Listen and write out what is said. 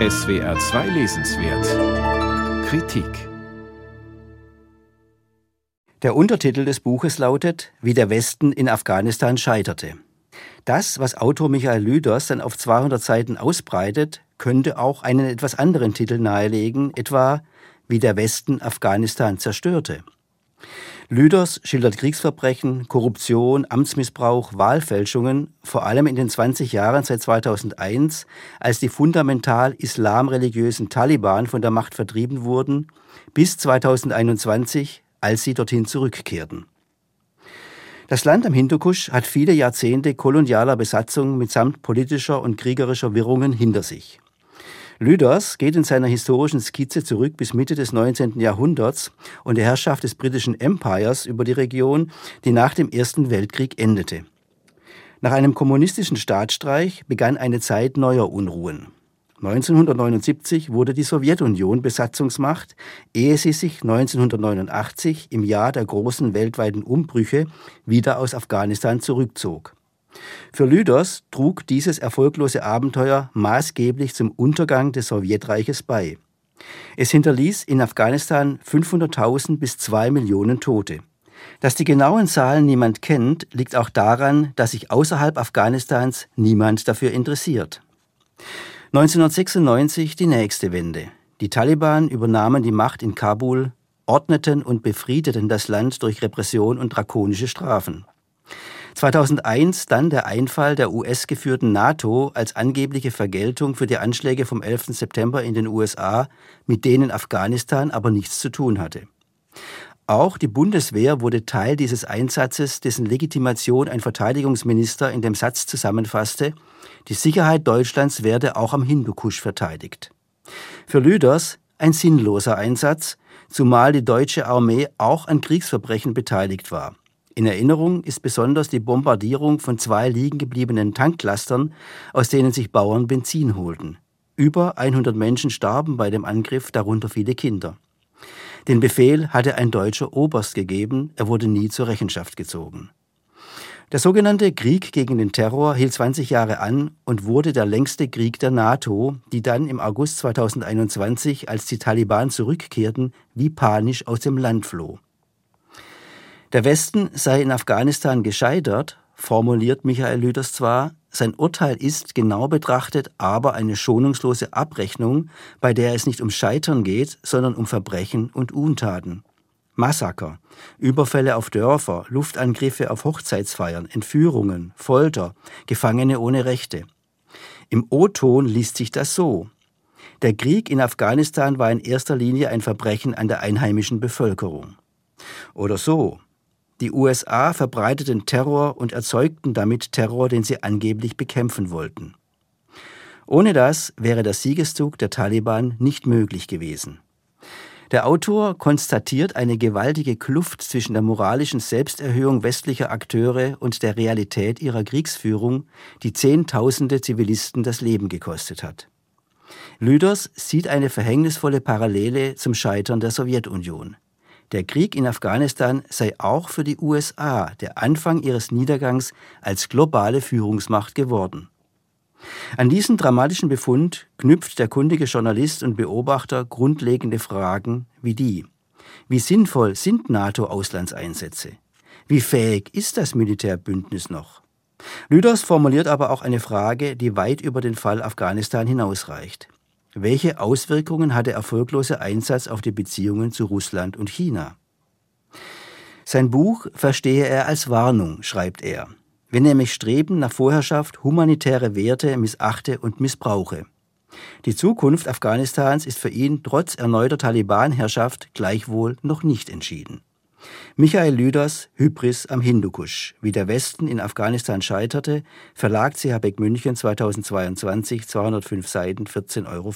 SWR 2 Lesenswert Kritik Der Untertitel des Buches lautet Wie der Westen in Afghanistan scheiterte. Das, was Autor Michael Lüders dann auf 200 Seiten ausbreitet, könnte auch einen etwas anderen Titel nahelegen, etwa Wie der Westen Afghanistan zerstörte. Lüders schildert Kriegsverbrechen, Korruption, Amtsmissbrauch, Wahlfälschungen, vor allem in den 20 Jahren seit 2001, als die fundamental islamreligiösen Taliban von der Macht vertrieben wurden, bis 2021, als sie dorthin zurückkehrten. Das Land am Hindukusch hat viele Jahrzehnte kolonialer Besatzung mitsamt politischer und kriegerischer Wirrungen hinter sich. Lüders geht in seiner historischen Skizze zurück bis Mitte des 19. Jahrhunderts und der Herrschaft des britischen Empires über die Region, die nach dem Ersten Weltkrieg endete. Nach einem kommunistischen Staatsstreich begann eine Zeit neuer Unruhen. 1979 wurde die Sowjetunion Besatzungsmacht, ehe sie sich 1989 im Jahr der großen weltweiten Umbrüche wieder aus Afghanistan zurückzog. Für Lüders trug dieses erfolglose Abenteuer maßgeblich zum Untergang des Sowjetreiches bei. Es hinterließ in Afghanistan 500.000 bis 2 Millionen Tote. Dass die genauen Zahlen niemand kennt, liegt auch daran, dass sich außerhalb Afghanistans niemand dafür interessiert. 1996 die nächste Wende. Die Taliban übernahmen die Macht in Kabul, ordneten und befriedeten das Land durch Repression und drakonische Strafen. 2001 dann der Einfall der US-geführten NATO als angebliche Vergeltung für die Anschläge vom 11. September in den USA, mit denen Afghanistan aber nichts zu tun hatte. Auch die Bundeswehr wurde Teil dieses Einsatzes, dessen Legitimation ein Verteidigungsminister in dem Satz zusammenfasste, die Sicherheit Deutschlands werde auch am Hindukusch verteidigt. Für Lüders ein sinnloser Einsatz, zumal die deutsche Armee auch an Kriegsverbrechen beteiligt war. In Erinnerung ist besonders die Bombardierung von zwei liegen gebliebenen Tanklastern, aus denen sich Bauern Benzin holten. Über 100 Menschen starben bei dem Angriff, darunter viele Kinder. Den Befehl hatte ein deutscher Oberst gegeben, er wurde nie zur Rechenschaft gezogen. Der sogenannte Krieg gegen den Terror hielt 20 Jahre an und wurde der längste Krieg der NATO, die dann im August 2021, als die Taliban zurückkehrten, wie panisch aus dem Land floh. Der Westen sei in Afghanistan gescheitert, formuliert Michael Lüders zwar, sein Urteil ist genau betrachtet aber eine schonungslose Abrechnung, bei der es nicht um Scheitern geht, sondern um Verbrechen und Untaten. Massaker, Überfälle auf Dörfer, Luftangriffe auf Hochzeitsfeiern, Entführungen, Folter, Gefangene ohne Rechte. Im O-Ton liest sich das so. Der Krieg in Afghanistan war in erster Linie ein Verbrechen an der einheimischen Bevölkerung. Oder so. Die USA verbreiteten Terror und erzeugten damit Terror, den sie angeblich bekämpfen wollten. Ohne das wäre der Siegeszug der Taliban nicht möglich gewesen. Der Autor konstatiert eine gewaltige Kluft zwischen der moralischen Selbsterhöhung westlicher Akteure und der Realität ihrer Kriegsführung, die Zehntausende Zivilisten das Leben gekostet hat. Lüders sieht eine verhängnisvolle Parallele zum Scheitern der Sowjetunion. Der Krieg in Afghanistan sei auch für die USA der Anfang ihres Niedergangs als globale Führungsmacht geworden. An diesen dramatischen Befund knüpft der kundige Journalist und Beobachter grundlegende Fragen wie die Wie sinnvoll sind NATO-Auslandseinsätze? Wie fähig ist das Militärbündnis noch? Lüders formuliert aber auch eine Frage, die weit über den Fall Afghanistan hinausreicht. Welche Auswirkungen hat der erfolglose Einsatz auf die Beziehungen zu Russland und China? Sein Buch verstehe er als Warnung, schreibt er, wenn mich Streben nach Vorherrschaft humanitäre Werte missachte und missbrauche. Die Zukunft Afghanistans ist für ihn trotz erneuter Taliban-Herrschaft gleichwohl noch nicht entschieden. Michael Lüders Hybris am Hindukusch, wie der Westen in Afghanistan scheiterte, Verlag CH Beck München 2022, 205 Seiten, 14,95 Euro.